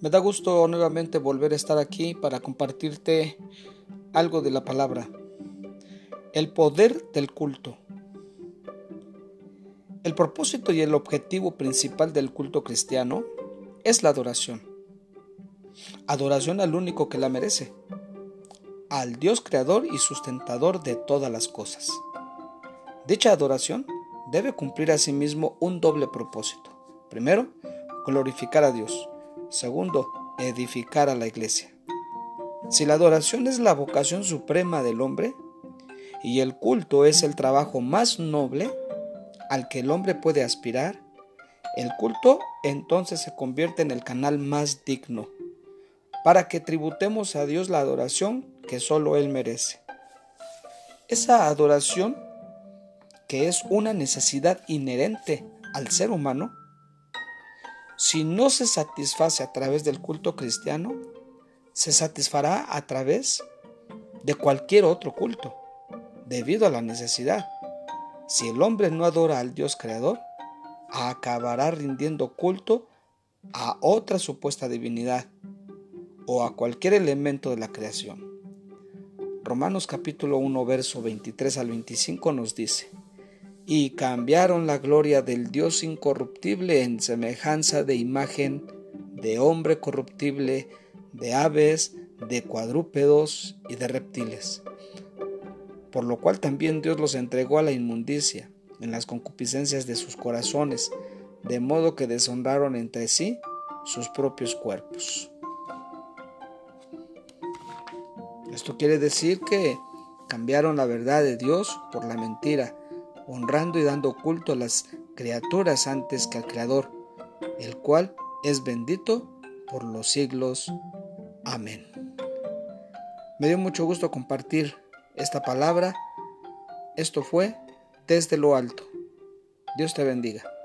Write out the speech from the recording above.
Me da gusto nuevamente volver a estar aquí para compartirte algo de la palabra. El poder del culto. El propósito y el objetivo principal del culto cristiano es la adoración. Adoración al único que la merece, al Dios creador y sustentador de todas las cosas. Dicha adoración debe cumplir asimismo un doble propósito. Primero, glorificar a Dios. Segundo, edificar a la iglesia. Si la adoración es la vocación suprema del hombre y el culto es el trabajo más noble al que el hombre puede aspirar, el culto entonces se convierte en el canal más digno para que tributemos a Dios la adoración que solo Él merece. Esa adoración, que es una necesidad inherente al ser humano, si no se satisface a través del culto cristiano, se satisfará a través de cualquier otro culto, debido a la necesidad. Si el hombre no adora al Dios creador, acabará rindiendo culto a otra supuesta divinidad o a cualquier elemento de la creación. Romanos capítulo 1 verso 23 al 25 nos dice, y cambiaron la gloria del Dios incorruptible en semejanza de imagen de hombre corruptible, de aves, de cuadrúpedos y de reptiles. Por lo cual también Dios los entregó a la inmundicia en las concupiscencias de sus corazones, de modo que deshonraron entre sí sus propios cuerpos. Esto quiere decir que cambiaron la verdad de Dios por la mentira honrando y dando culto a las criaturas antes que al Creador, el cual es bendito por los siglos. Amén. Me dio mucho gusto compartir esta palabra. Esto fue desde lo alto. Dios te bendiga.